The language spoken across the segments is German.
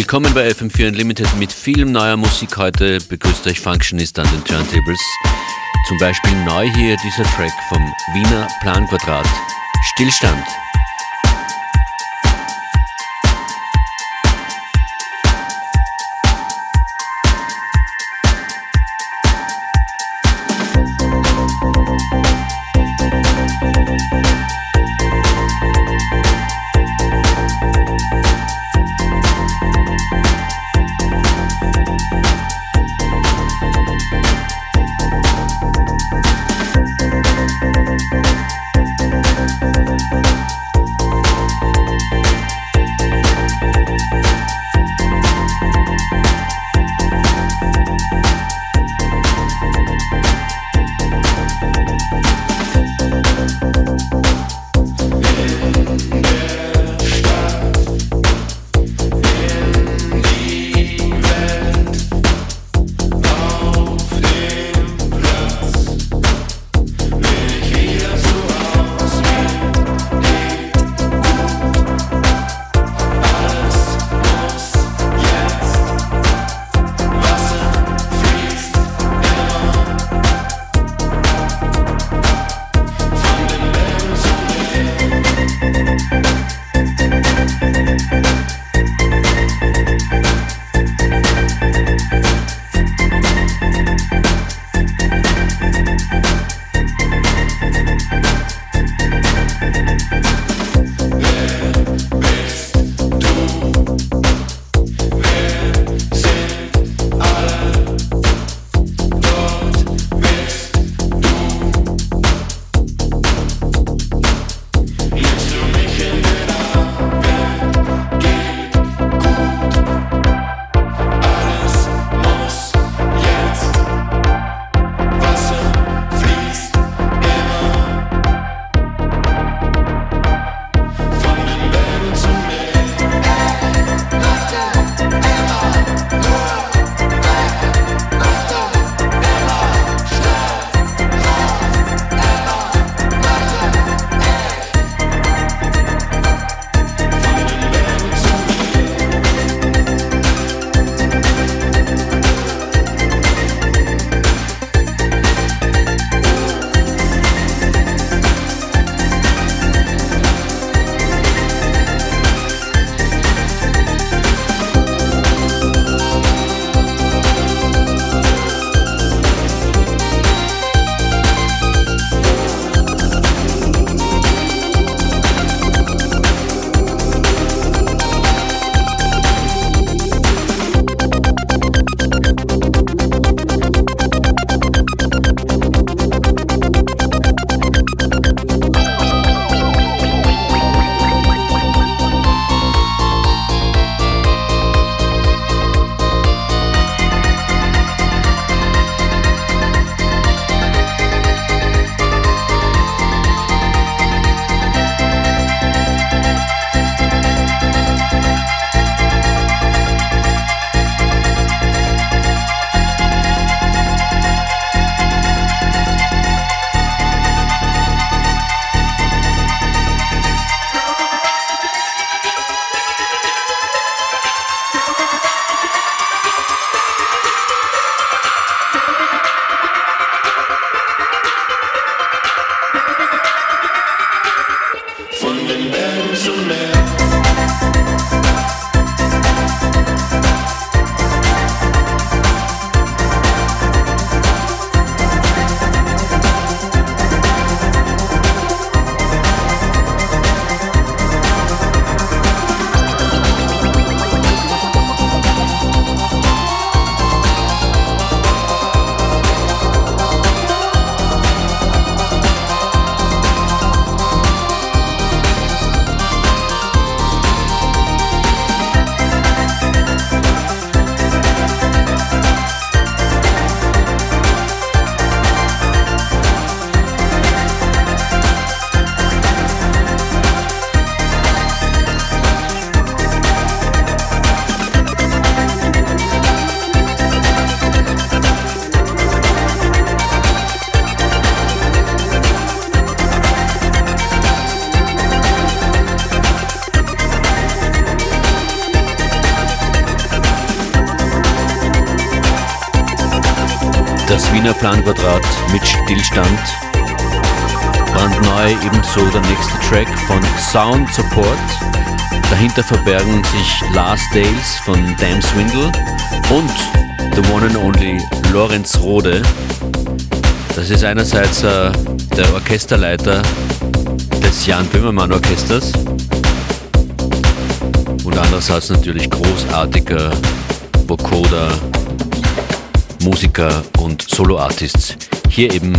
Willkommen bei FM4 Unlimited mit viel neuer Musik heute. Begrüßt euch Functionist an den Turntables. Zum Beispiel neu hier dieser Track vom Wiener Planquadrat. Stillstand. Wiener Planquadrat mit Stillstand. Brandneu ebenso der nächste Track von Sound Support. Dahinter verbergen sich Last Days von Damn Swindle und the one and only Lorenz Rode. Das ist einerseits äh, der Orchesterleiter des Jan Böhmermann Orchesters und andererseits natürlich großartiger Vocoder, Musiker und Solo-Artists. Hier eben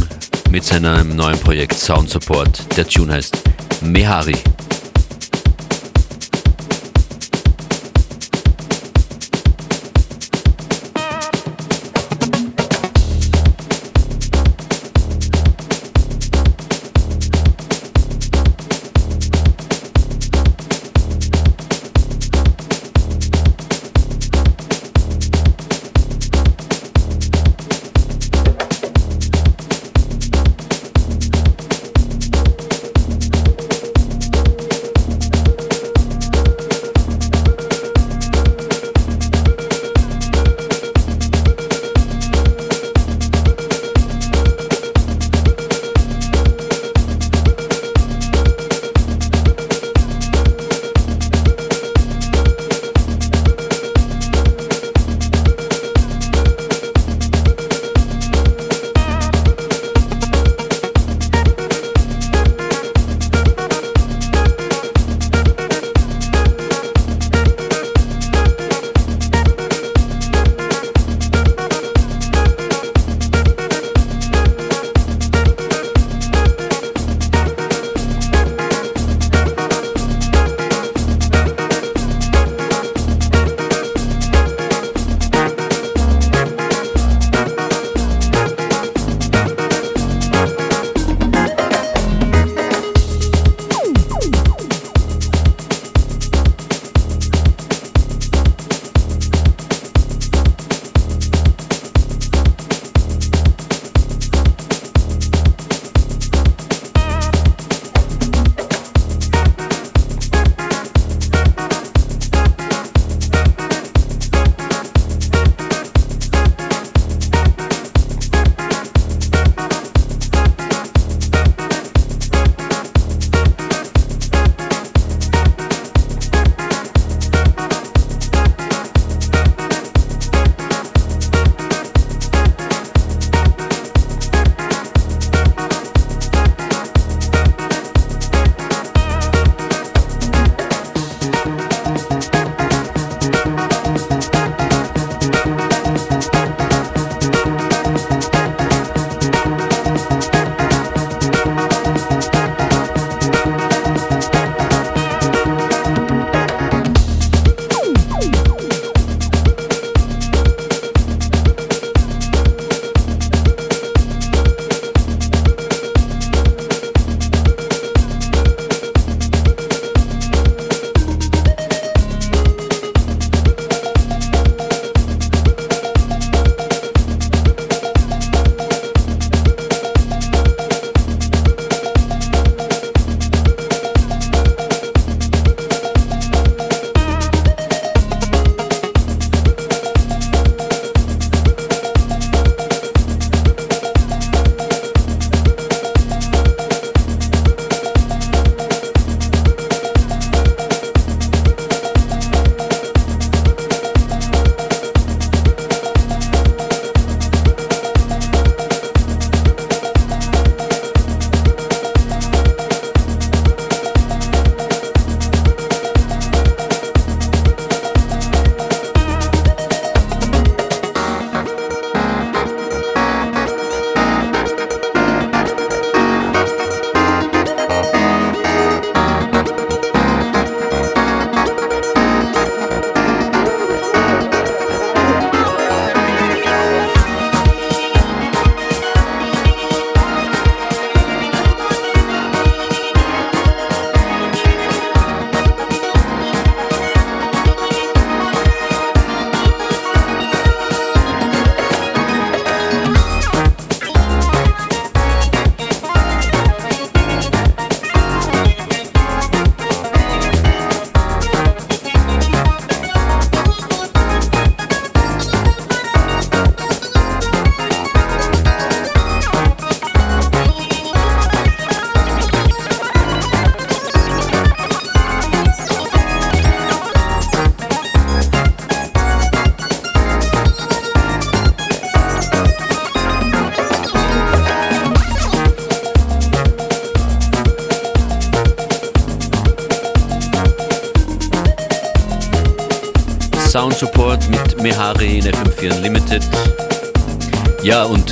mit seinem neuen Projekt Sound Support. Der Tune heißt Mehari.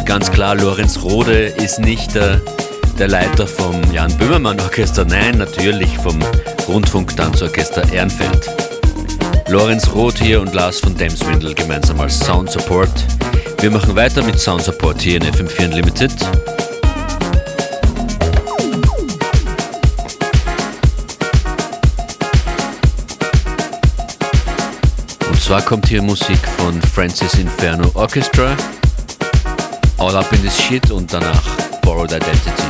Ganz klar, Lorenz Rode ist nicht der, der Leiter vom Jan Böhmermann Orchester, nein, natürlich vom Rundfunktanzorchester Ehrenfeld. Lorenz Roth hier und Lars von Damswindel gemeinsam als Sound Support. Wir machen weiter mit Sound Support hier in FM4 Unlimited. Und zwar kommt hier Musik von Francis Inferno Orchestra, All Up in This Shit und danach Borrowed Identity,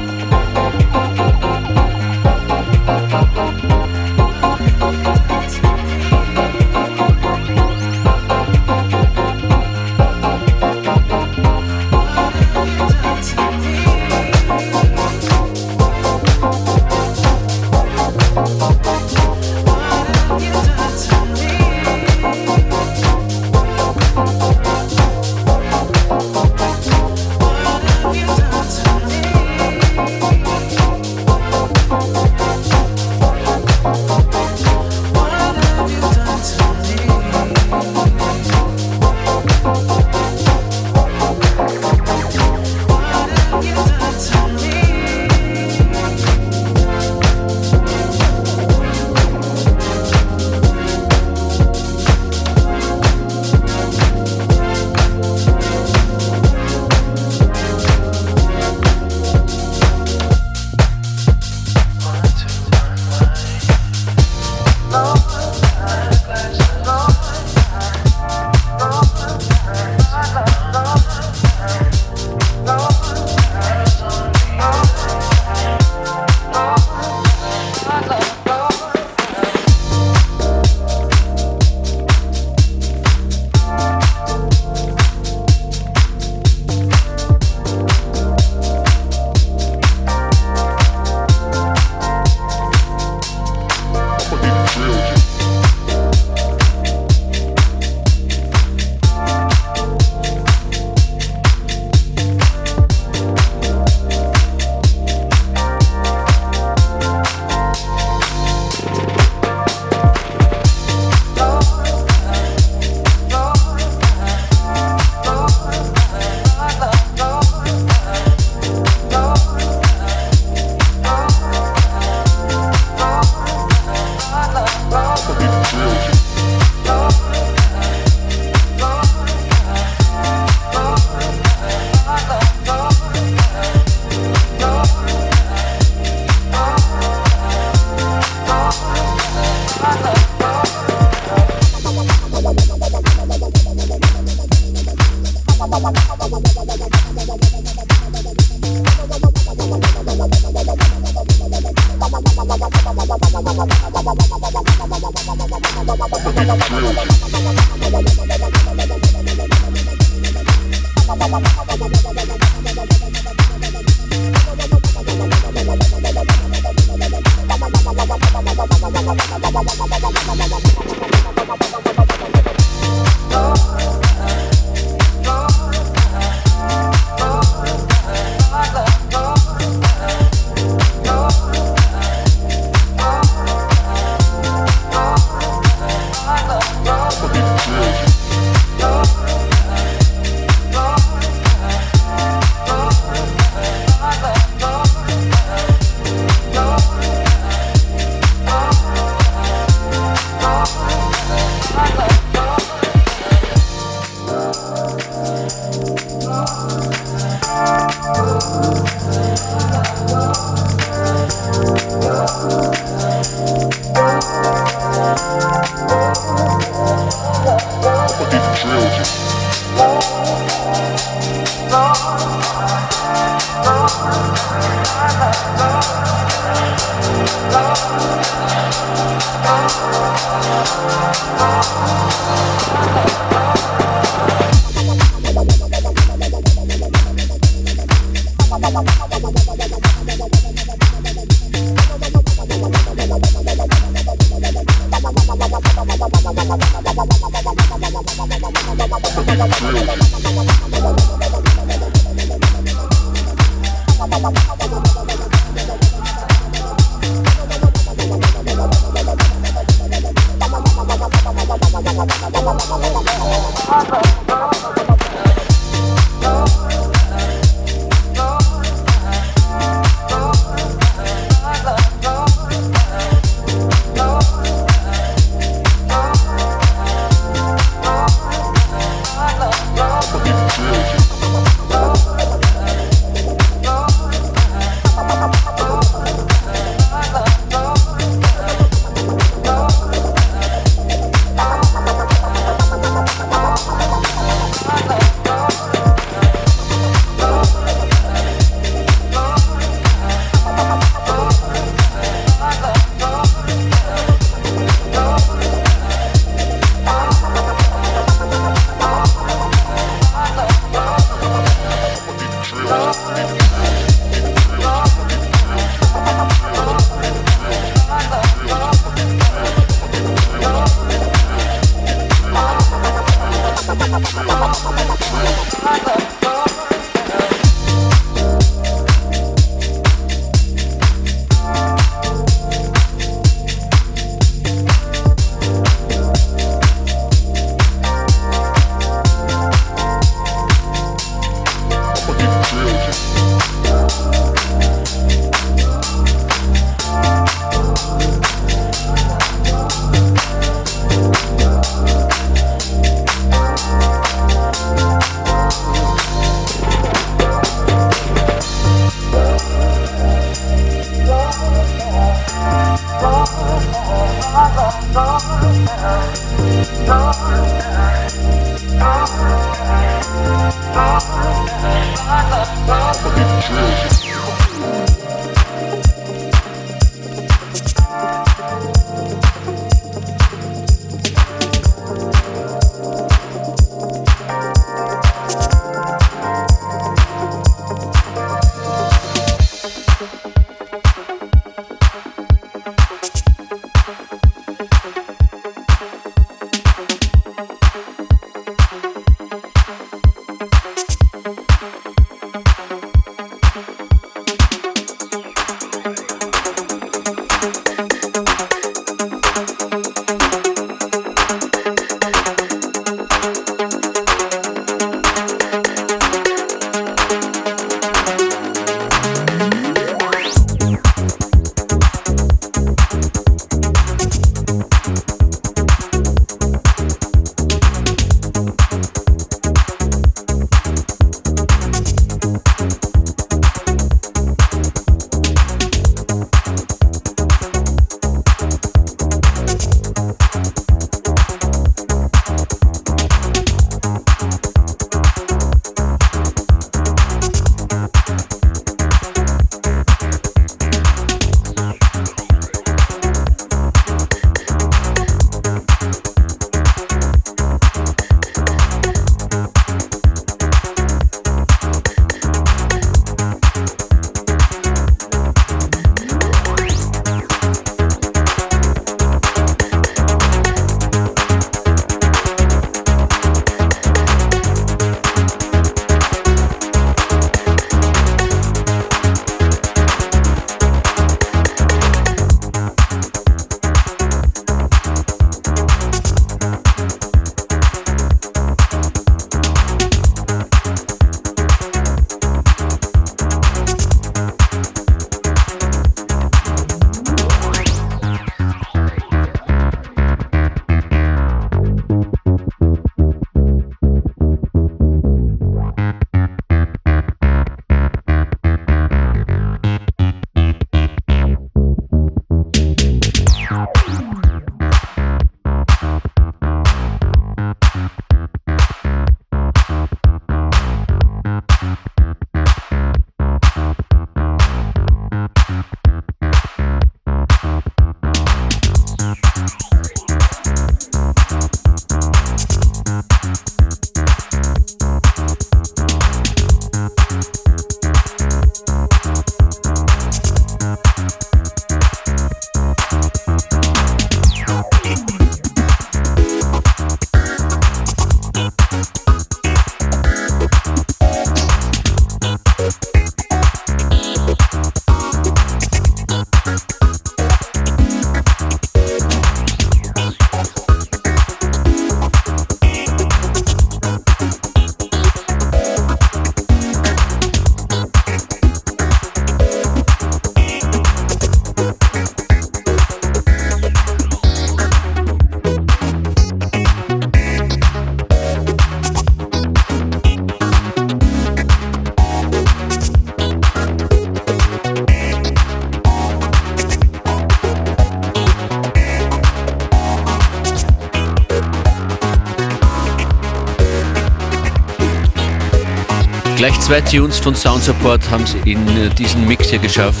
zwei Tunes von Sound Support haben sie in äh, diesen Mix hier geschafft.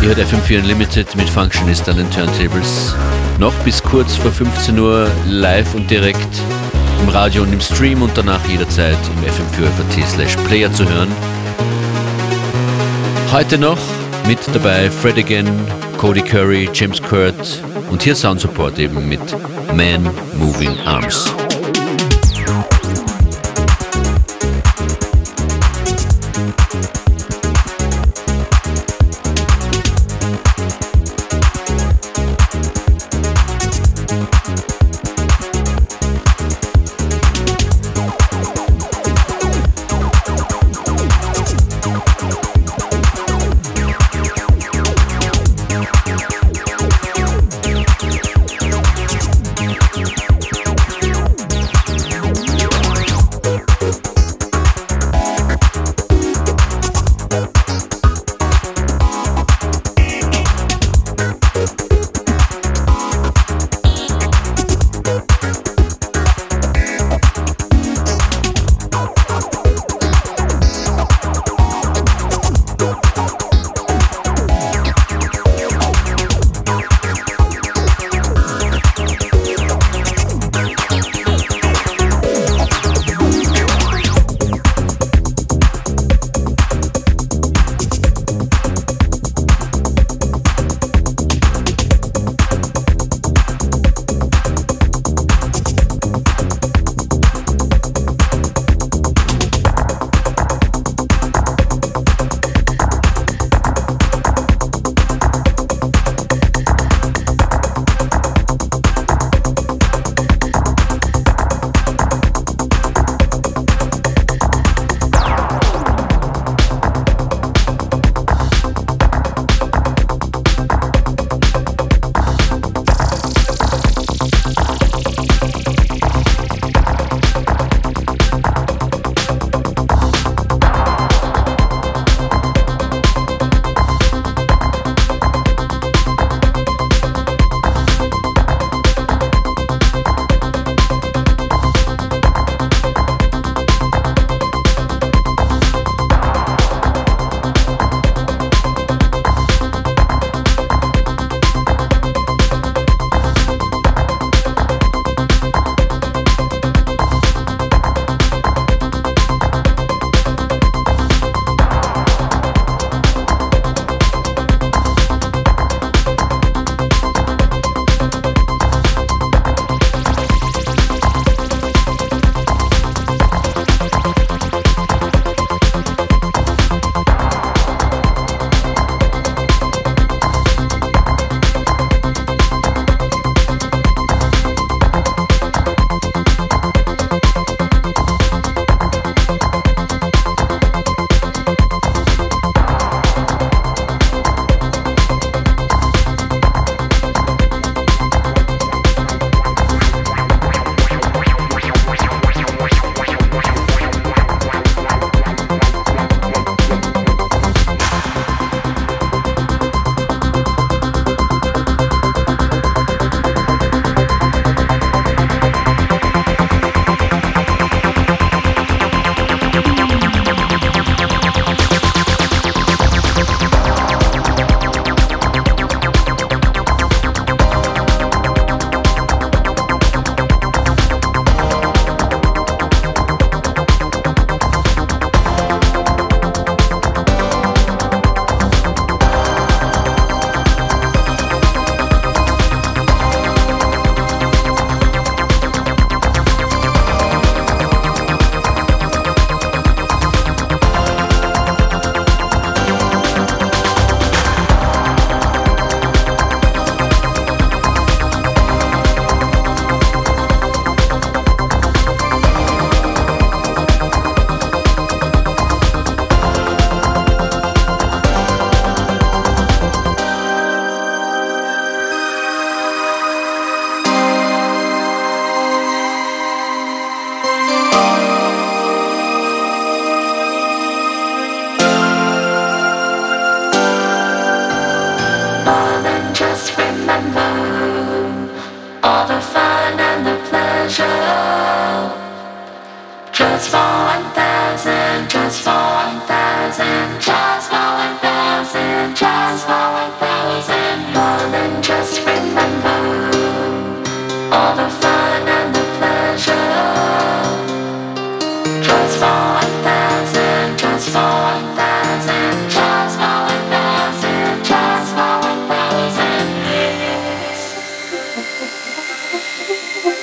Ihr hört FM4 Unlimited mit Functionist an den Turntables. Noch bis kurz vor 15 Uhr live und direkt im Radio und im Stream und danach jederzeit im FM4 slash Player zu hören. Heute noch mit dabei Fred Again, Cody Curry, James Kurt und hier Sound Support eben mit Man Moving Arms.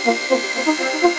フフフフフ。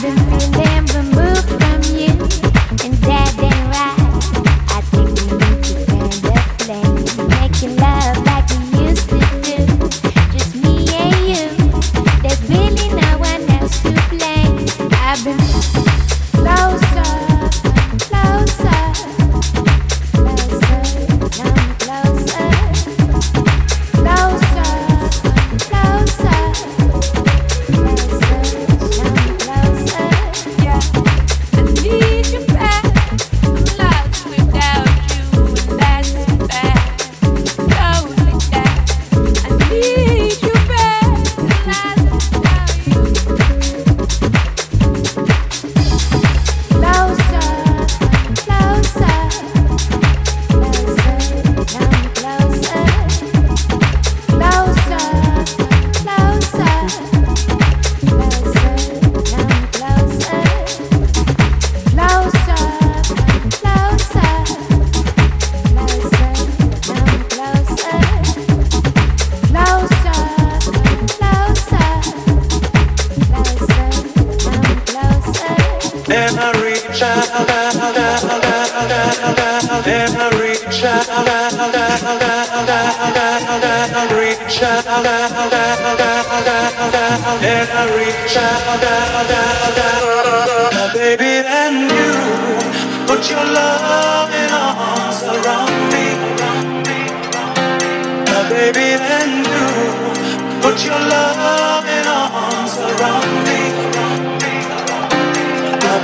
I've been feeling removed from you, and that.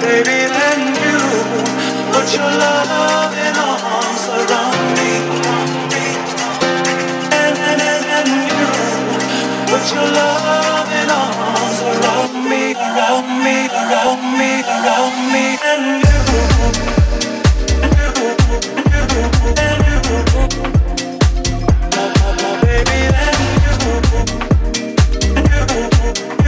baby than you. Put your loving arms around me. And, and, and, and you. Put your loving arms around me, around me, around me, around me. And you. And you. And you. My, my, my baby, and you. And you.